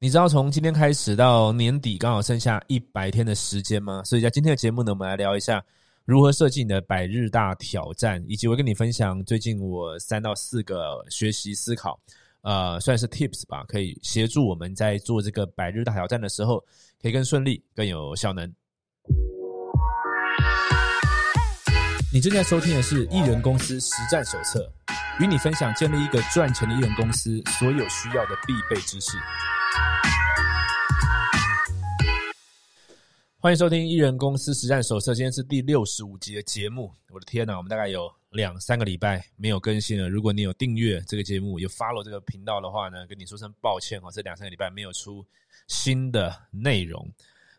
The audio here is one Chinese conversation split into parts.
你知道从今天开始到年底刚好剩下一百天的时间吗？所以在今天的节目呢，我们来聊一下如何设计你的百日大挑战，以及我跟你分享最近我三到四个学习思考，呃，算是 tips 吧，可以协助我们在做这个百日大挑战的时候，可以更顺利、更有效能。你正在收听的是《艺人公司实战手册》，与你分享建立一个赚钱的艺人公司所有需要的必备知识。欢迎收听《艺人公司实战手册》，今天是第六十五集的节目。我的天呐，我们大概有两三个礼拜没有更新了。如果你有订阅这个节目，有 follow 这个频道的话呢，跟你说声抱歉哦，这两三个礼拜没有出新的内容。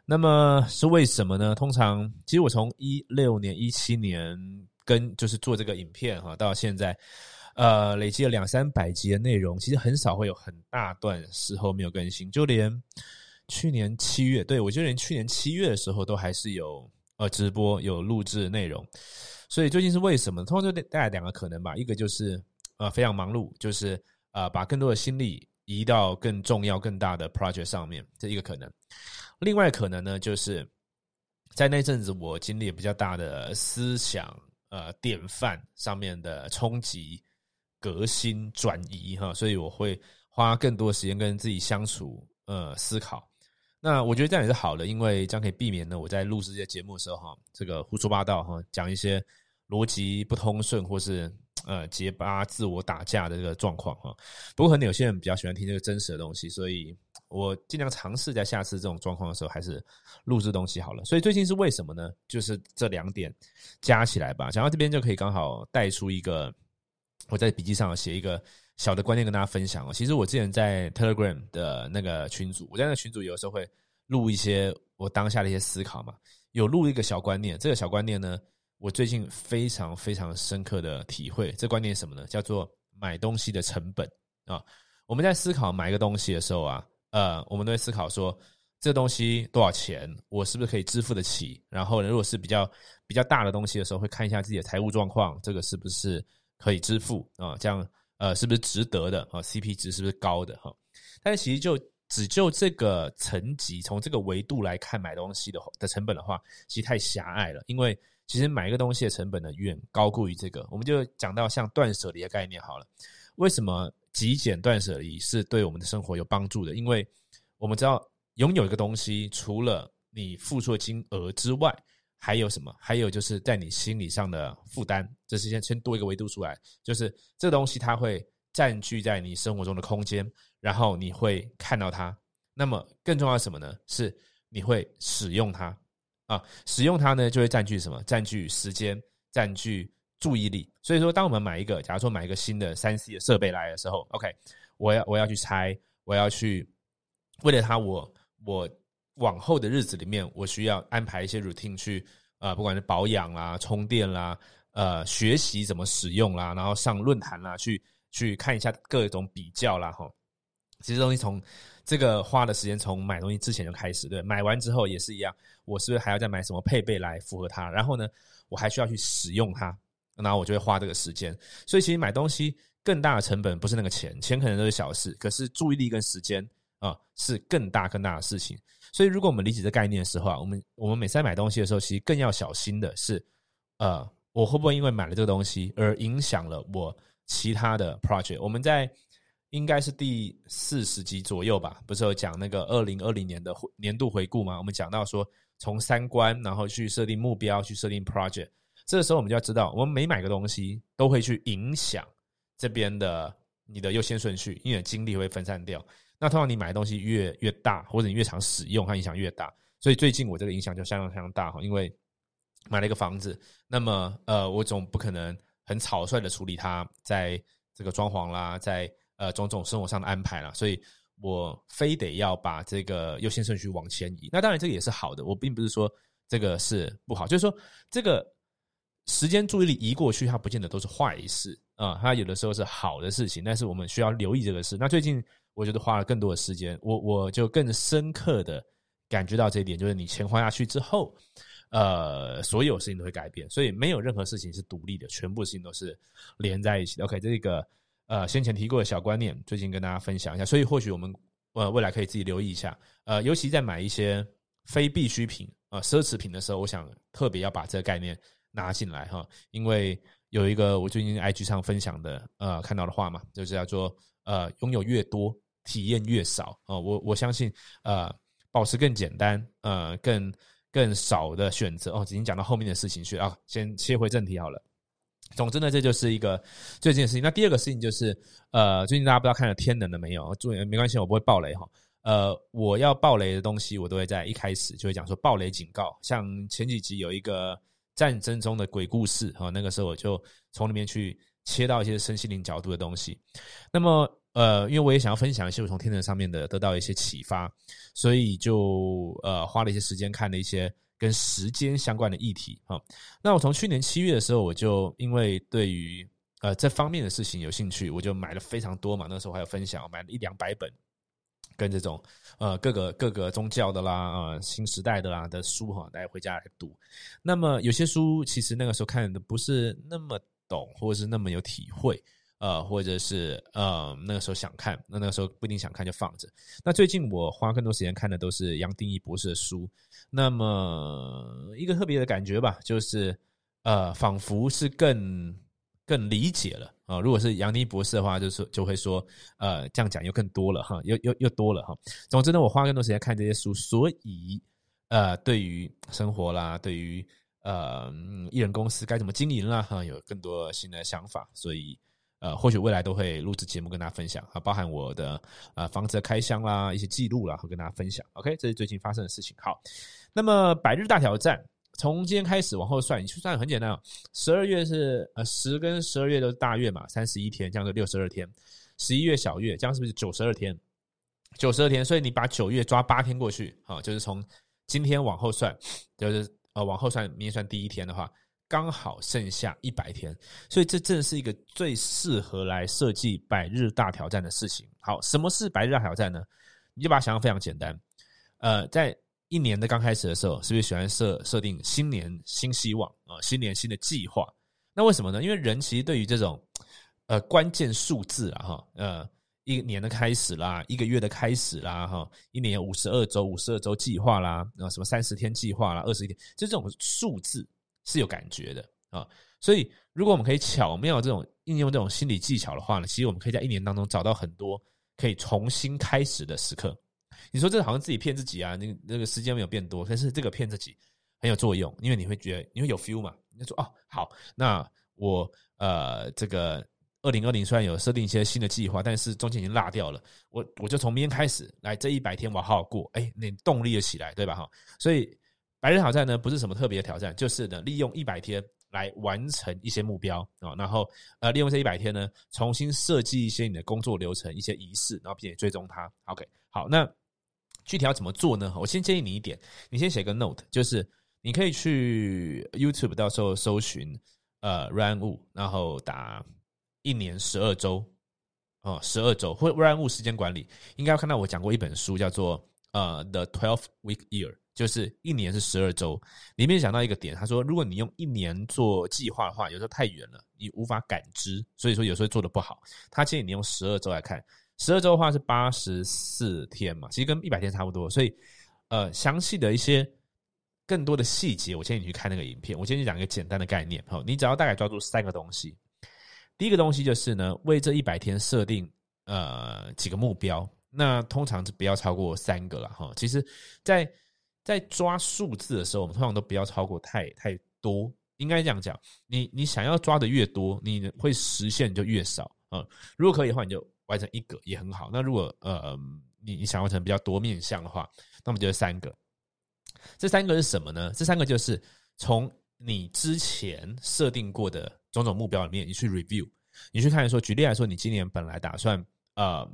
那么是为什么呢？通常，其实我从一六年、一七年跟就是做这个影片哈，到现在，呃，累积了两三百集的内容，其实很少会有很大段时候没有更新，就连。去年七月，对我就连去年七月的时候都还是有呃直播有录制内容，所以最近是为什么？通常就带来两个可能吧，一个就是呃非常忙碌，就是呃把更多的心力移到更重要更大的 project 上面，这一个可能。另外可能呢，就是在那阵子我经历比较大的思想呃典范上面的冲击、革新、转移哈，所以我会花更多时间跟自己相处呃思考。那我觉得这样也是好的，因为这样可以避免呢，我在录制这些节目的时候哈，这个胡说八道哈，讲一些逻辑不通顺或是呃结巴、自我打架的这个状况哈。不过可能有些人比较喜欢听这个真实的东西，所以我尽量尝试在下次这种状况的时候还是录制东西好了。所以最近是为什么呢？就是这两点加起来吧。讲到这边就可以刚好带出一个，我在笔记上写一个。小的观念跟大家分享哦。其实我之前在 Telegram 的那个群组，我在那个群组有时候会录一些我当下的一些思考嘛。有录一个小观念，这个小观念呢，我最近非常非常深刻的体会。这观念是什么呢？叫做买东西的成本啊。我们在思考买一个东西的时候啊，呃，我们都会思考说，这东西多少钱，我是不是可以支付得起？然后呢，如果是比较比较大的东西的时候，会看一下自己的财务状况，这个是不是可以支付啊？这样。呃，是不是值得的啊？CP 值是不是高的哈？但是其实就只就这个层级，从这个维度来看买东西的的成本的话，其实太狭隘了。因为其实买一个东西的成本呢，远高过于这个。我们就讲到像断舍离的概念好了。为什么极简断舍离是对我们的生活有帮助的？因为我们知道拥有一个东西，除了你付出的金额之外，还有什么？还有就是在你心理上的负担，这是先先多一个维度出来，就是这东西它会占据在你生活中的空间，然后你会看到它。那么更重要什么呢？是你会使用它啊，使用它呢就会占据什么？占据时间，占据注意力。所以说，当我们买一个，假如说买一个新的三 C 的设备来的时候，OK，我要我要去拆，我要去为了它，我我。往后的日子里面，我需要安排一些 routine 去，呃，不管是保养啦、充电啦、呃，学习怎么使用啦，然后上论坛啦，去去看一下各种比较啦，哈。其实东西从这个花的时间从买东西之前就开始，对，买完之后也是一样，我是不是还要再买什么配备来符合它？然后呢，我还需要去使用它，然后我就会花这个时间。所以其实买东西更大的成本不是那个钱，钱可能都是小事，可是注意力跟时间啊是更大更大的事情。所以，如果我们理解这概念的时候啊，我们我们每次在买东西的时候，其实更要小心的是，呃，我会不会因为买了这个东西而影响了我其他的 project？我们在应该是第四十集左右吧，不是有讲那个二零二零年的年度回顾吗？我们讲到说，从三观，然后去设定目标，去设定 project。这个时候，我们就要知道，我们每买个东西都会去影响这边的你的优先顺序，因为精力会分散掉。那通常你买的东西越越大，或者你越常使用，它影响越大。所以最近我这个影响就相当相当大哈，因为买了一个房子，那么呃，我总不可能很草率的处理它，在这个装潢啦，在呃种种生活上的安排啦，所以我非得要把这个优先顺序往前移。那当然这个也是好的，我并不是说这个是不好，就是说这个时间注意力移过去，它不见得都是坏事啊，它有的时候是好的事情，但是我们需要留意这个事。那最近。我觉得花了更多的时间，我我就更深刻的感觉到这一点，就是你钱花下去之后，呃，所有事情都会改变，所以没有任何事情是独立的，全部事情都是连在一起。OK，这个呃先前提过的小观念，最近跟大家分享一下。所以或许我们呃，未来可以自己留意一下。呃，尤其在买一些非必需品啊、奢侈品的时候，我想特别要把这个概念拿进来哈，因为有一个我最近 IG 上分享的呃看到的话嘛，就是叫做呃拥有越多，体验越少啊、我我相信呃保持更简单，呃更更少的选择哦，已经讲到后面的事情去啊，先切回正题好了。总之呢，这就是一个最近的事情。那第二个事情就是，呃，最近大家不知道看了《天能》了没有？注意，没关系，我不会爆雷哈。呃，我要爆雷的东西，我都会在一开始就会讲说爆雷警告。像前几集有一个战争中的鬼故事哈，那个时候我就从里面去切到一些身心灵角度的东西。那么，呃，因为我也想要分享一些我从《天能》上面的得到一些启发，所以就呃花了一些时间看了一些。跟时间相关的议题哈，那我从去年七月的时候，我就因为对于呃这方面的事情有兴趣，我就买了非常多嘛。那时候还有分享，买了一两百本跟这种呃各个各个宗教的啦啊新时代的啦的书哈，大家回家来读。那么有些书其实那个时候看的不是那么懂，或者是那么有体会。呃，或者是呃，那个时候想看，那那个时候不一定想看就放着。那最近我花更多时间看的都是杨定一博士的书。那么一个特别的感觉吧，就是呃，仿佛是更更理解了啊。如果是杨妮博士的话，就是就会说呃，这样讲又更多了哈，又又又多了哈。总之呢，我花更多时间看这些书，所以呃，对于生活啦，对于呃艺人公司该怎么经营啦，哈，有更多新的想法，所以。呃，或许未来都会录制节目跟大家分享啊，包含我的呃房子的开箱啦，一些记录啦，会跟大家分享。OK，这是最近发生的事情。好，那么百日大挑战从今天开始往后算，你去算很简单啊。十二月是呃十跟十二月都是大月嘛，三十一天，这样就六十二天。十一月小月，这样是不是九十二天？九十二天，所以你把九月抓八天过去啊，就是从今天往后算，就是呃往后算，明天算第一天的话。刚好剩下一百天，所以这正是一个最适合来设计百日大挑战的事情。好，什么是百日大挑战呢？你就把它想象非常简单。呃，在一年的刚开始的时候，是不是喜欢设设定新年新希望啊？新年新的计划？那为什么呢？因为人其实对于这种呃关键数字啊，哈，呃，一年的开始啦，一个月的开始啦，哈，一年五十二周，五十二周计划啦，啊，什么三十天计划啦，二十一天，就这种数字。是有感觉的啊，所以如果我们可以巧妙这种应用这种心理技巧的话呢，其实我们可以在一年当中找到很多可以重新开始的时刻。你说这好像自己骗自己啊？那那个时间没有变多，但是这个骗自己很有作用，因为你会觉得你会有 feel 嘛？你就说哦，好，那我呃这个二零二零虽然有设定一些新的计划，但是中间已经落掉了，我我就从明天开始来这一百天我好好过，哎，你动力就起来，对吧？哈，所以。百日挑战呢，不是什么特别的挑战，就是呢，利用一百天来完成一些目标啊，然后呃，利用这一百天呢，重新设计一些你的工作流程、一些仪式，然后并且追踪它。OK，好，那具体要怎么做呢？我先建议你一点，你先写个 note，就是你可以去 YouTube 到时候搜寻呃 Run Wu，然后打一年十二周哦，十二周或 Run Wu 时间管理，应该要看到我讲过一本书，叫做呃 The Twelve Week Year。就是一年是十二周，里面讲到一个点，他说，如果你用一年做计划的话，有时候太远了，你无法感知，所以说有时候做的不好。他建议你用十二周来看，十二周的话是八十四天嘛，其实跟一百天差不多。所以，呃，详细的一些更多的细节，我建议你去看那个影片。我今天讲一个简单的概念，哈，你只要大概抓住三个东西。第一个东西就是呢，为这一百天设定呃几个目标，那通常是不要超过三个了哈。其实，在在抓数字的时候，我们通常都不要超过太太多。应该这样讲，你你想要抓的越多，你会实现就越少啊。如果可以的话，你就完成一个也很好。那如果呃你你想完成比较多面向的话，那么就是三个。这三个是什么呢？这三个就是从你之前设定过的种种目标里面，你去 review，你去看说，举例来说，你今年本来打算呃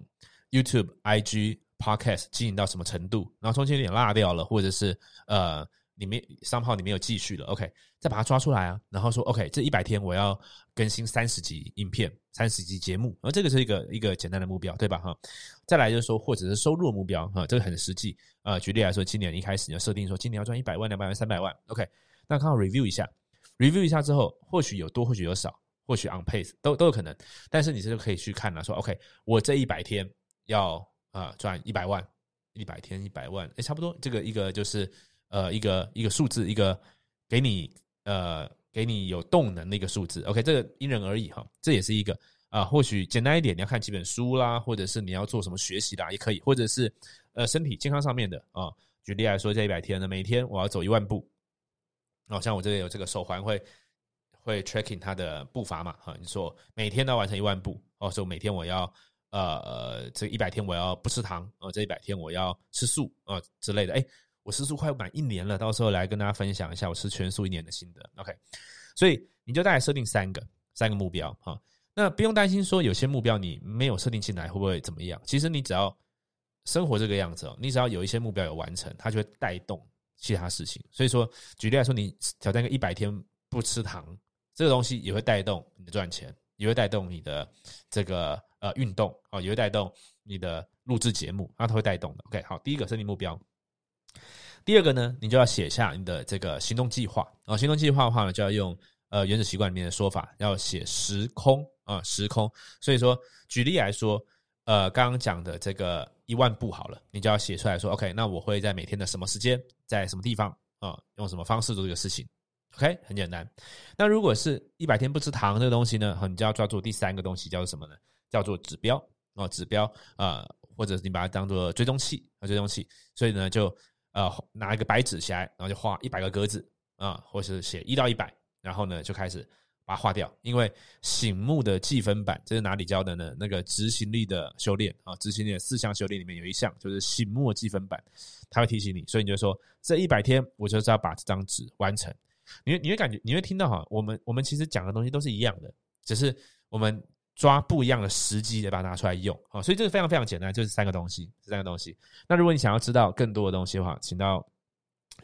YouTube、IG。Podcast 经营到什么程度？然后中间有点落掉了，或者是呃，你没商号你没有继续了，OK，再把它抓出来啊。然后说 OK，这一百天我要更新三十集影片、三十集节目，而这个是一个一个简单的目标，对吧？哈，再来就是说，或者是收入目标哈，这个很实际啊。举例来说，今年一开始你要设定说，今年要赚一百万、两百万、三百万，OK，那刚好 review 一下，review 一下之后，或许有多，或许有少，或许 on pace 都都有可能。但是你这就可以去看了，说 OK，我这一百天要。啊，赚一百万，一百天一百万，哎，差不多，这个一个就是呃一个一个数字，一个给你呃给你有动能的一个数字。OK，这个因人而异哈，这也是一个啊，或许简单一点，你要看几本书啦，或者是你要做什么学习啦，也可以，或者是呃身体健康上面的啊。举例来说，这一百天呢，每天我要走一万步，哦，像我这里有这个手环会会 tracking 它的步伐嘛，哈，你说每天都要完成一万步，哦，说每天我要呃这一百天我要不吃糖，哦，这一百天我要吃素啊之类的，哎，我吃素快满一年了，到时候来跟大家分享一下我吃全素一年的心得，OK，所以你就大概设定三个三个目标哈，那不用担心说有些目标你没有设定进来会不会怎么样，其实你只要。生活这个样子哦，你只要有一些目标有完成，它就会带动其他事情。所以说，举例来说，你挑战个一百天不吃糖，这个东西也会带动你的赚钱，也会带动你的这个呃运动哦，也会带动你的录制节目，那它会带动的。OK，好，第一个设定目标，第二个呢，你就要写下你的这个行动计划啊。行动计划的话呢，就要用呃原子习惯里面的说法，要写时空啊，时空。所以说，举例来说。呃，刚刚讲的这个一万步好了，你就要写出来说，OK，那我会在每天的什么时间，在什么地方啊，用什么方式做这个事情？OK，很简单。那如果是一百天不吃糖这个东西呢，你就要抓住第三个东西，叫做什么呢？叫做指标哦，指标啊，或者你把它当做追踪器啊，追踪器。所以呢，就呃拿一个白纸起来，然后就画一百个格子啊，或是写一到一百，然后呢就开始。把它划掉，因为醒目的计分板这是哪里教的呢？那个执行力的修炼啊，执行力的四项修炼里面有一项就是醒目计分板，它会提醒你，所以你就说这一百天我就是要把这张纸完成。你你会感觉你会听到哈，我们我们其实讲的东西都是一样的，只是我们抓不一样的时机来把它拿出来用啊，所以这个非常非常简单，就是三个东西，三个东西。那如果你想要知道更多的东西的话，请到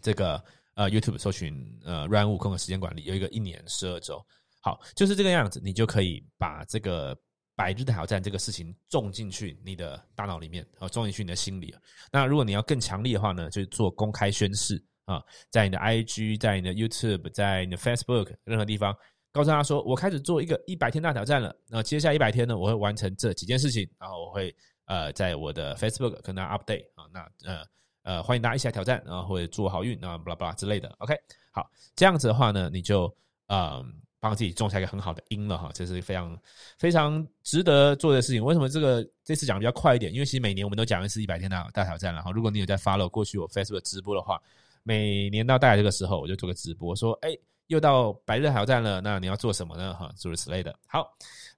这个呃 YouTube 搜寻呃 Run 悟空的时间管理，有一个一年十二周。好，就是这个样子，你就可以把这个百日挑战这个事情种进去你的大脑里面，啊，种进去你的心里。那如果你要更强力的话呢，就做公开宣誓啊，在你的 IG，在你的 YouTube，在你的 Facebook 任何地方，告诉他说，我开始做一个一百天大挑战了。那接下来一百天呢，我会完成这几件事情，然后我会呃，在我的 Facebook 跟大家 update 啊，那呃呃，欢迎大家一起来挑战，然后或者祝好运啊，巴拉巴拉之类的。OK，好，这样子的话呢，你就嗯。帮自己种下一个很好的因了哈，这是非常非常值得做的事情。为什么这个这次讲比较快一点？因为其实每年我们都讲一次一百天的大挑战了哈。如果你有在 follow 过去我 Facebook 直播的话，每年到大概这个时候我就做个直播，说哎，又到百日挑战了，那你要做什么呢？哈，诸如此类的。好，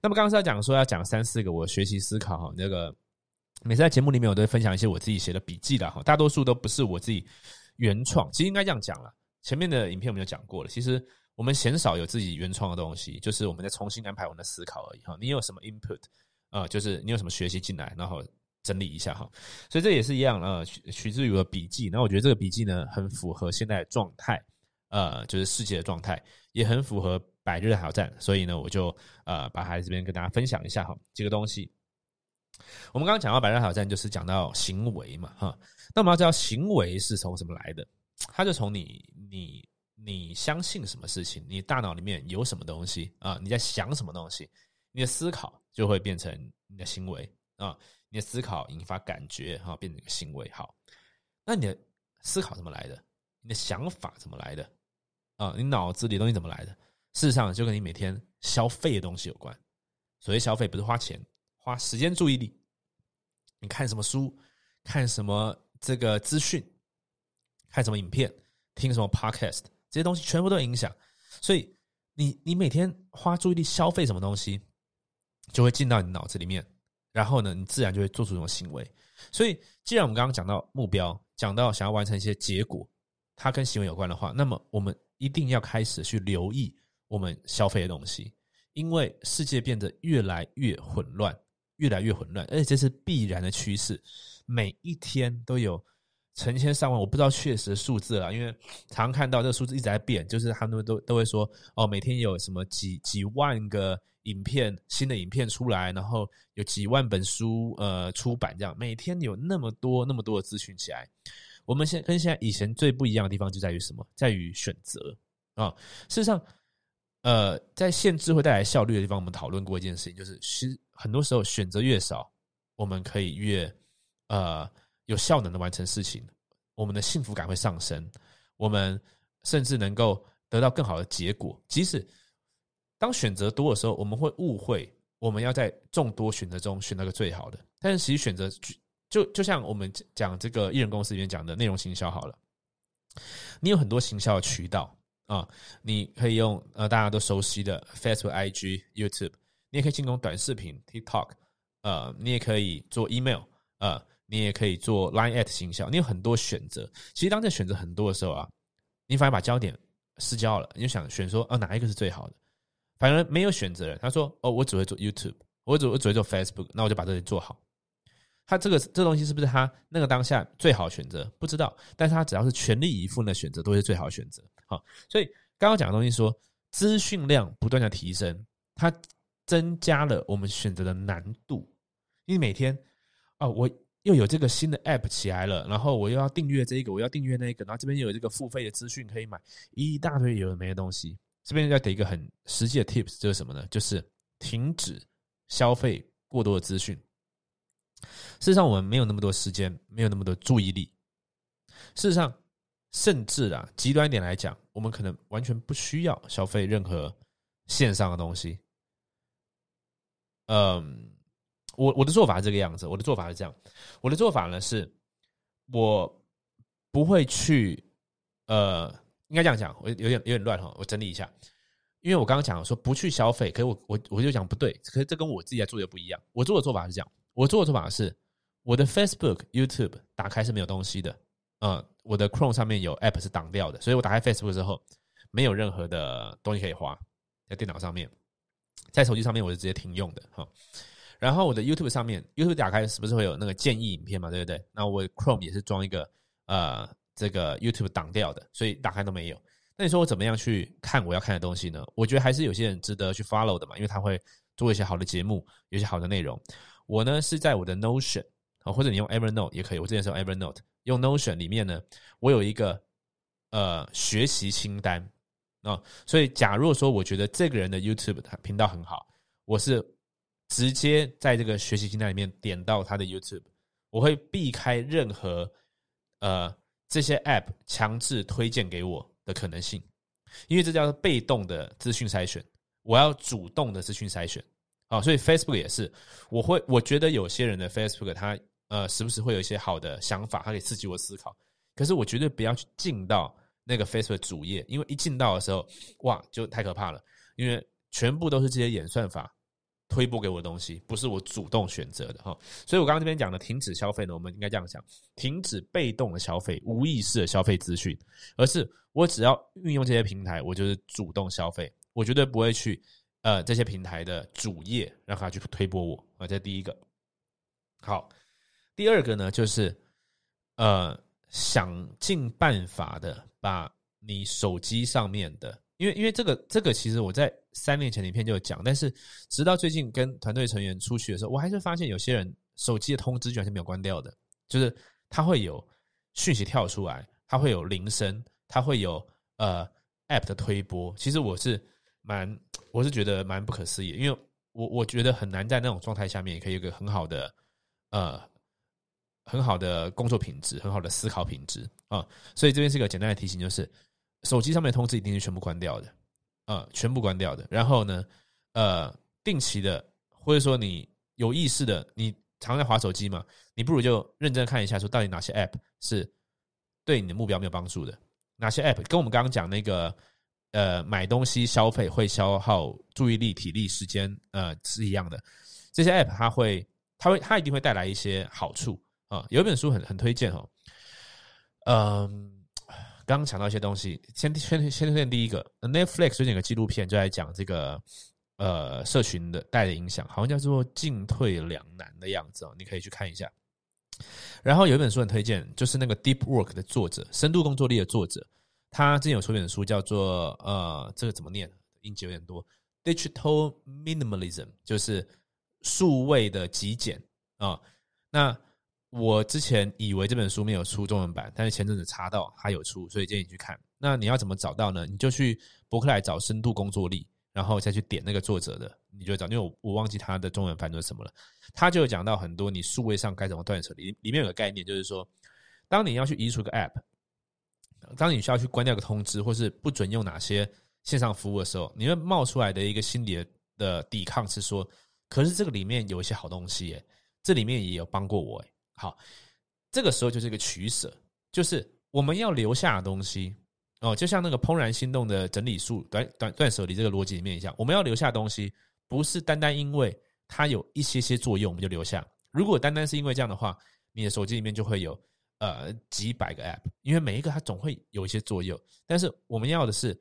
那么刚刚是要讲说要讲三四个我学习思考哈，那个每次在节目里面我都会分享一些我自己写的笔记的哈，大多数都不是我自己原创，其实应该这样讲了。前面的影片我们就讲过了，其实。我们鲜少有自己原创的东西，就是我们在重新安排我们的思考而已哈。你有什么 input 啊？就是你有什么学习进来，然后整理一下哈。所以这也是一样啊，取取自于我的笔记。那我觉得这个笔记呢，很符合现在的状态，呃，就是世界的状态，也很符合百日挑战。所以呢，我就呃，把它这边跟大家分享一下哈。这个东西，我们刚刚讲到百日挑战，就是讲到行为嘛哈。那我们要知道行为是从什么来的？它就从你你。你相信什么事情？你大脑里面有什么东西啊？你在想什么东西？你的思考就会变成你的行为啊！你的思考引发感觉哈，变成一个行为。好，那你的思考怎么来的？你的想法怎么来的？啊，你脑子里东西怎么来的？事实上，就跟你每天消费的东西有关。所谓消费，不是花钱，花时间、注意力。你看什么书？看什么这个资讯？看什么影片？听什么 podcast？这些东西全部都影响，所以你你每天花注意力消费什么东西，就会进到你脑子里面，然后呢，你自然就会做出这种行为。所以，既然我们刚刚讲到目标，讲到想要完成一些结果，它跟行为有关的话，那么我们一定要开始去留意我们消费的东西，因为世界变得越来越混乱，越来越混乱，而且这是必然的趋势，每一天都有。成千上万，我不知道确实数字了，因为常看到这个数字一直在变，就是他们都都会说，哦，每天有什么几几万个影片，新的影片出来，然后有几万本书呃出版，这样每天有那么多那么多的资讯起来。我们现跟现在以前最不一样的地方就在于什么？在于选择啊。事实上，呃，在限制会带来效率的地方，我们讨论过一件事情，就是其实很多时候选择越少，我们可以越呃有效能的完成事情，我们的幸福感会上升，我们甚至能够得到更好的结果。即使当选择多的时候，我们会误会我们要在众多选择中选那个最好的，但是其实选择就就像我们讲这个艺人公司里面讲的内容行销好了，你有很多行销的渠道啊，你可以用呃大家都熟悉的 Facebook、IG、YouTube，你也可以进攻短视频 TikTok，呃，你也可以做 email，呃，你也可以做 Line at 行销，你有很多选择。其实当在选择很多的时候啊，你反而把焦点失焦了，你就想选说，啊，哪一个是最好的？反而没有选择了，他说，哦，我只会做 YouTube，我只我只会做 Facebook，那我就把这里做好。他这个这东西是不是他那个当下最好选择？不知道，但是他只要是全力以赴的选择，都是最好选择。好，所以刚刚讲的东西说，资讯量不断的提升，它增加了我们选择的难度。因为每天啊，我又有这个新的 App 起来了，然后我又要订阅这一个，我要订阅那个，然后这边又有这个付费的资讯可以买，一大堆有的没的东西。这边要给一个很实际的 Tips，就是什么呢？就是停止消费过多的资讯。事实上，我们没有那么多时间，没有那么多注意力。事实上，甚至啊，极端一点来讲，我们可能完全不需要消费任何线上的东西。嗯，我我的做法是这个样子。我的做法是这样。我的做法呢是，我不会去，呃，应该这样讲。我有点有点乱哈，我整理一下。因为我刚刚讲说不去消费，可是我我我就讲不对，可是这跟我自己在做的不一样。我做的做法是这样。我做的做法是，我的 Facebook、YouTube 打开是没有东西的，嗯，我的 Chrome 上面有 App 是挡掉的，所以我打开 Facebook 之后，没有任何的东西可以滑在电脑上面，在手机上面我是直接停用的哈。然后我的 YouTube 上面，YouTube 打开是不是会有那个建议影片嘛？对不对？那我 Chrome 也是装一个呃这个 YouTube 挡掉的，所以打开都没有。那你说我怎么样去看我要看的东西呢？我觉得还是有些人值得去 follow 的嘛，因为他会做一些好的节目，有些好的内容。我呢是在我的 Notion 啊，或者你用 Evernote 也可以。我之前是用 Evernote，用 Notion 里面呢，我有一个呃学习清单啊。所以，假如说我觉得这个人的 YouTube 频道很好，我是直接在这个学习清单里面点到他的 YouTube，我会避开任何呃这些 App 强制推荐给我的可能性，因为这叫做被动的资讯筛选，我要主动的资讯筛选。啊，所以 Facebook 也是，我会我觉得有些人的 Facebook，他呃时不时会有一些好的想法，它可以刺激我思考。可是我绝对不要去进到那个 Facebook 主页，因为一进到的时候，哇，就太可怕了，因为全部都是这些演算法推播给我的东西，不是我主动选择的哈。所以我刚刚这边讲的停止消费呢，我们应该这样讲：停止被动的消费、无意识的消费资讯，而是我只要运用这些平台，我就是主动消费，我绝对不会去。呃，这些平台的主页让他去推播我啊，这第一个。好，第二个呢，就是呃，想尽办法的把你手机上面的，因为因为这个这个其实我在三年前的影片就有讲，但是直到最近跟团队成员出去的时候，我还是发现有些人手机的通知居然是没有关掉的，就是它会有讯息跳出来，它会有铃声，它会有呃 App 的推播。其实我是。蛮，我是觉得蛮不可思议，因为我我觉得很难在那种状态下面，可以有个很好的，呃，很好的工作品质，很好的思考品质啊。所以这边是一个简单的提醒，就是手机上面的通知一定是全部关掉的，啊，全部关掉的。然后呢，呃，定期的，或者说你有意识的，你常在划手机嘛，你不如就认真看一下，说到底哪些 App 是对你的目标没有帮助的，哪些 App 跟我们刚刚讲那个。呃，买东西消费会消耗注意力、体力、时间，呃，是一样的。这些 app 它会，它会，它一定会带来一些好处啊。有一本书很很推荐哦。嗯，刚刚讲到一些东西，先先先推荐第一个，Netflix 最近有个纪录片就在讲这个呃社群的带的影响，好像叫做进退两难的样子哦，你可以去看一下。然后有一本书很推荐，就是那个 Deep Work 的作者，深度工作力的作者。他之前有出一本书，叫做呃，这个怎么念？音节有点多。Digital Minimalism 就是数位的极简啊。那我之前以为这本书没有出中文版，但是前阵子查到它有出，所以建议你去看。那你要怎么找到呢？你就去博客来找深度工作力，然后再去点那个作者的，你就会找，因为我我忘记他的中文翻译是什么了。他就有讲到很多你数位上该怎么断舍离，里面有个概念，就是说，当你要去移除个 App，当你需要去关掉个通知，或是不准用哪些线上服务的时候，你会冒出来的一个心理的抵抗是说，可是这个里面有一些好东西，耶，这里面也有帮过我，哎，好，这个时候就是一个取舍，就是我们要留下的东西。哦，就像那个怦然心动的整理术、断断断舍离这个逻辑里面一样，我们要留下东西，不是单单因为它有一些些作用我们就留下。如果单单是因为这样的话，你的手机里面就会有呃几百个 App，因为每一个它总会有一些作用。但是我们要的是，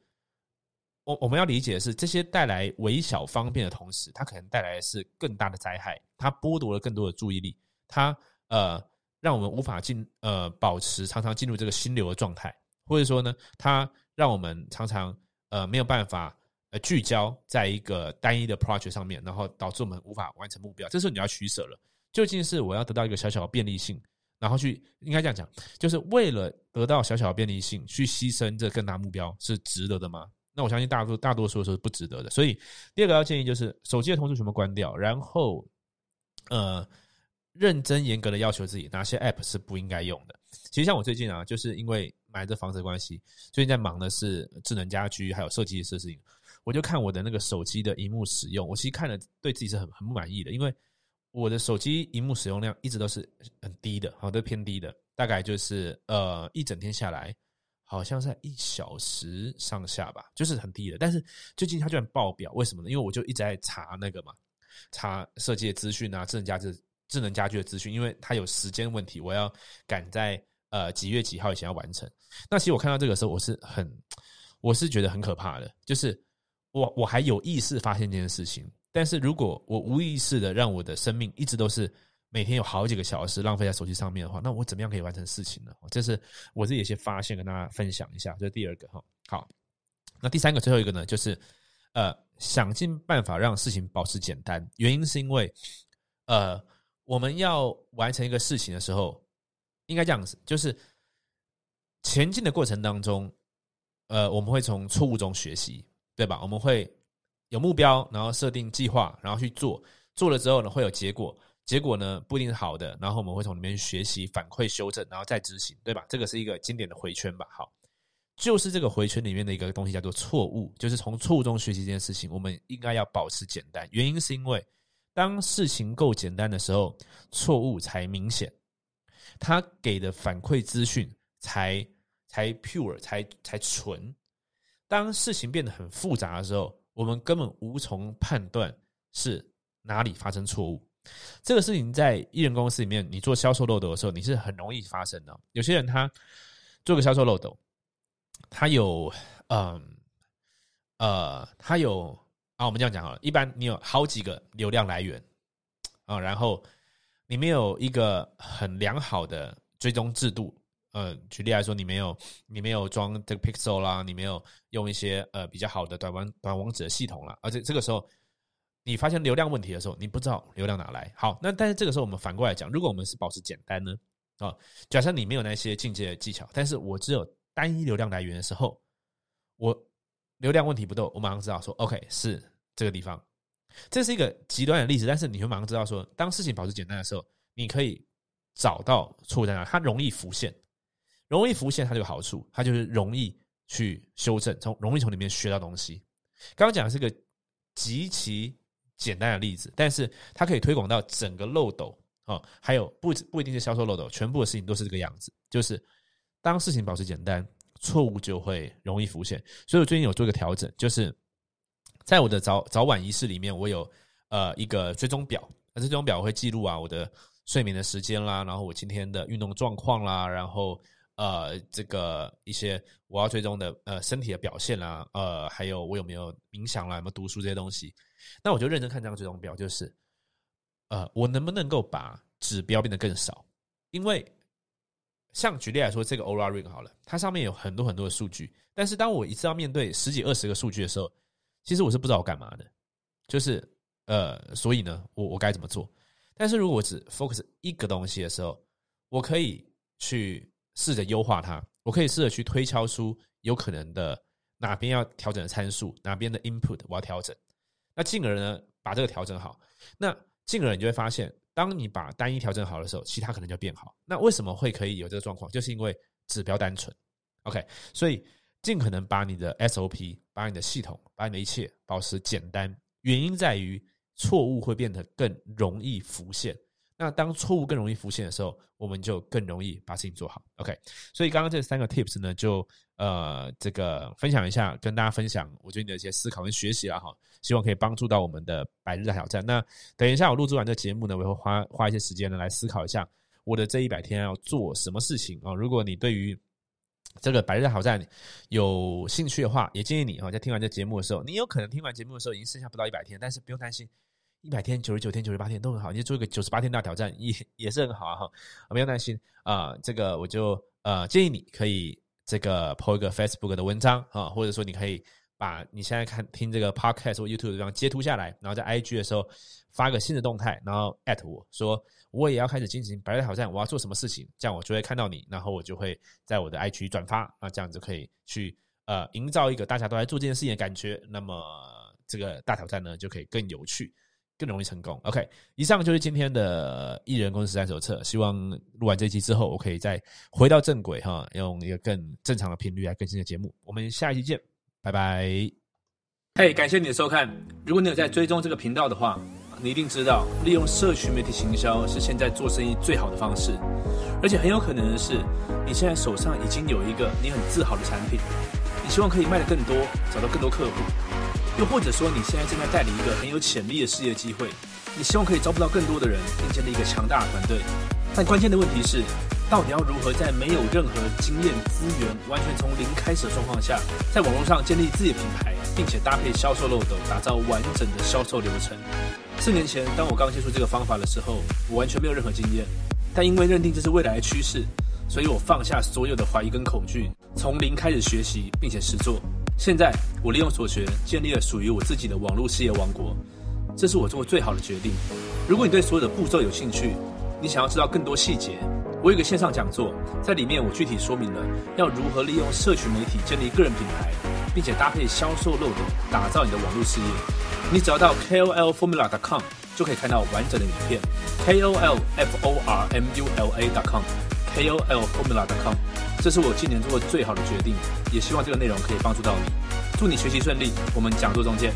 我我们要理解的是，这些带来微小方便的同时，它可能带来的是更大的灾害。它剥夺了更多的注意力，它呃让我们无法进呃保持常常进入这个心流的状态。或者说呢，它让我们常常呃没有办法呃聚焦在一个单一的 project 上面，然后导致我们无法完成目标。这时候你要取舍了，究竟是我要得到一个小小的便利性，然后去应该这样讲，就是为了得到小小的便利性去牺牲这更大目标是值得的吗？那我相信大多大多数的时候是不值得的。所以第二个要建议就是手机的通知全部关掉，然后呃认真严格的要求自己哪些 app 是不应该用的。其实像我最近啊，就是因为买这房子的关系，最近在忙的是智能家居还有设计的事情。我就看我的那个手机的荧幕使用，我其实看了对自己是很很不满意的，因为我的手机荧幕使用量一直都是很低的，好，都偏低的，大概就是呃一整天下来，好像在一小时上下吧，就是很低的。但是最近它居然爆表，为什么呢？因为我就一直在查那个嘛，查设计的资讯啊，智能家居智能家居的资讯，因为它有时间问题，我要赶在。呃，几月几号以前要完成？那其实我看到这个时候，我是很，我是觉得很可怕的。就是我我还有意识发现这件事情，但是如果我无意识的让我的生命一直都是每天有好几个小时浪费在手机上面的话，那我怎么样可以完成事情呢？这是我自己一些发现，跟大家分享一下。这是第二个哈。好，那第三个最后一个呢，就是呃，想尽办法让事情保持简单。原因是因为呃，我们要完成一个事情的时候。应该这样子，就是前进的过程当中，呃，我们会从错误中学习，对吧？我们会有目标，然后设定计划，然后去做，做了之后呢，会有结果，结果呢不一定是好的，然后我们会从里面学习、反馈、修正，然后再执行，对吧？这个是一个经典的回圈吧？好，就是这个回圈里面的一个东西叫做错误，就是从错误中学习这件事情，我们应该要保持简单。原因是因为当事情够简单的时候，错误才明显。他给的反馈资讯才才 pure 才才纯。当事情变得很复杂的时候，我们根本无从判断是哪里发生错误。这个事情在艺人公司里面，你做销售漏斗的时候，你是很容易发生的。有些人他做个销售漏斗，他有嗯呃，他有啊，我们这样讲好了。一般你有好几个流量来源啊，然后。你没有一个很良好的追踪制度，呃，举例来说，你没有你没有装这个 Pixel 啦，你没有用一些呃比较好的短网短网址的系统啦，而且这个时候你发现流量问题的时候，你不知道流量哪来。好，那但是这个时候我们反过来讲，如果我们是保持简单呢？啊，假设你没有那些进阶的技巧，但是我只有单一流量来源的时候，我流量问题不都，我马上知道说 OK 是这个地方。这是一个极端的例子，但是你会马上知道说，当事情保持简单的时候，你可以找到错误在哪，它容易浮现，容易浮现，它就有好处，它就是容易去修正，从容易从里面学到东西。刚刚讲的是个极其简单的例子，但是它可以推广到整个漏斗啊，还有不不一定是销售漏斗，全部的事情都是这个样子，就是当事情保持简单，错误就会容易浮现。所以我最近有做一个调整，就是。在我的早早晚仪式里面，我有呃一个追踪表，那这追踪表会记录啊我的睡眠的时间啦，然后我今天的运动状况啦，然后呃这个一些我要追踪的呃身体的表现啦，呃还有我有没有冥想啦，有没有读书这些东西，那我就认真看这张追踪表，就是呃我能不能够把指标变得更少？因为像举例来说，这个 Ora Ring 好了，它上面有很多很多的数据，但是当我一次要面对十几二十个数据的时候，其实我是不知道我干嘛的，就是呃，所以呢，我我该怎么做？但是如果我只 focus 一个东西的时候，我可以去试着优化它，我可以试着去推敲出有可能的哪边要调整的参数，哪边的 input 我要调整，那进而呢把这个调整好，那进而你就会发现，当你把单一调整好的时候，其他可能就变好。那为什么会可以有这个状况？就是因为指标单纯，OK，所以尽可能把你的 SOP、把你的系统、把你的一切保持简单，原因在于错误会变得更容易浮现。那当错误更容易浮现的时候，我们就更容易把事情做好。OK，所以刚刚这三个 tips 呢，就呃这个分享一下，跟大家分享我觉得你的一些思考跟学习了哈，希望可以帮助到我们的百日挑战。那等一下我录制完这节目呢，我会花花一些时间呢来思考一下我的这一百天要做什么事情啊。如果你对于这个百日挑战有兴趣的话，也建议你啊，在听完这节目的时候，你有可能听完节目的时候已经剩下不到一百天，但是不用担心。一百天、九十九天、九十八天都很好，你就做一个九十八天大挑战也也是很好啊哈，不用担心啊。这个我就呃建议你可以这个 po 一个 Facebook 的文章啊，或者说你可以把你现在看听这个 Podcast 或 YouTube 的地方截图下来，然后在 IG 的时候发个新的动态，然后 at 我说我也要开始进行百日挑战，我要做什么事情，这样我就会看到你，然后我就会在我的 IG 转发啊，这样就可以去呃营造一个大家都在做这件事情的感觉，那么这个大挑战呢就可以更有趣。更容易成功。OK，以上就是今天的艺人公司实战手册。希望录完这期之后，我可以再回到正轨哈，用一个更正常的频率来更新的节目。我们下一期见，拜拜。嘿，感谢你的收看。如果你有在追踪这个频道的话，你一定知道，利用社群媒体行销是现在做生意最好的方式。而且很有可能的是，你现在手上已经有一个你很自豪的产品，你希望可以卖的更多，找到更多客户。又或者说，你现在正在带领一个很有潜力的事业机会，你希望可以招募到更多的人，并建立一个强大的团队。但关键的问题是，到底要如何在没有任何经验、资源、完全从零开始的状况下，在网络上建立自己的品牌，并且搭配销售漏斗，打造完整的销售流程？四年前，当我刚接触这个方法的时候，我完全没有任何经验。但因为认定这是未来的趋势，所以我放下所有的怀疑跟恐惧，从零开始学习，并且实做。现在，我利用所学建立了属于我自己的网络事业王国，这是我做过最好的决定。如果你对所有的步骤有兴趣，你想要知道更多细节，我有个线上讲座，在里面我具体说明了要如何利用社群媒体建立个人品牌，并且搭配销售漏斗打造你的网络事业。你只要到 KOLFormula.com 就可以看到完整的影片，KOLFormula.com kol formula dacom。这是我今年做过最好的决定，也希望这个内容可以帮助到你。祝你学习顺利，我们讲座中见。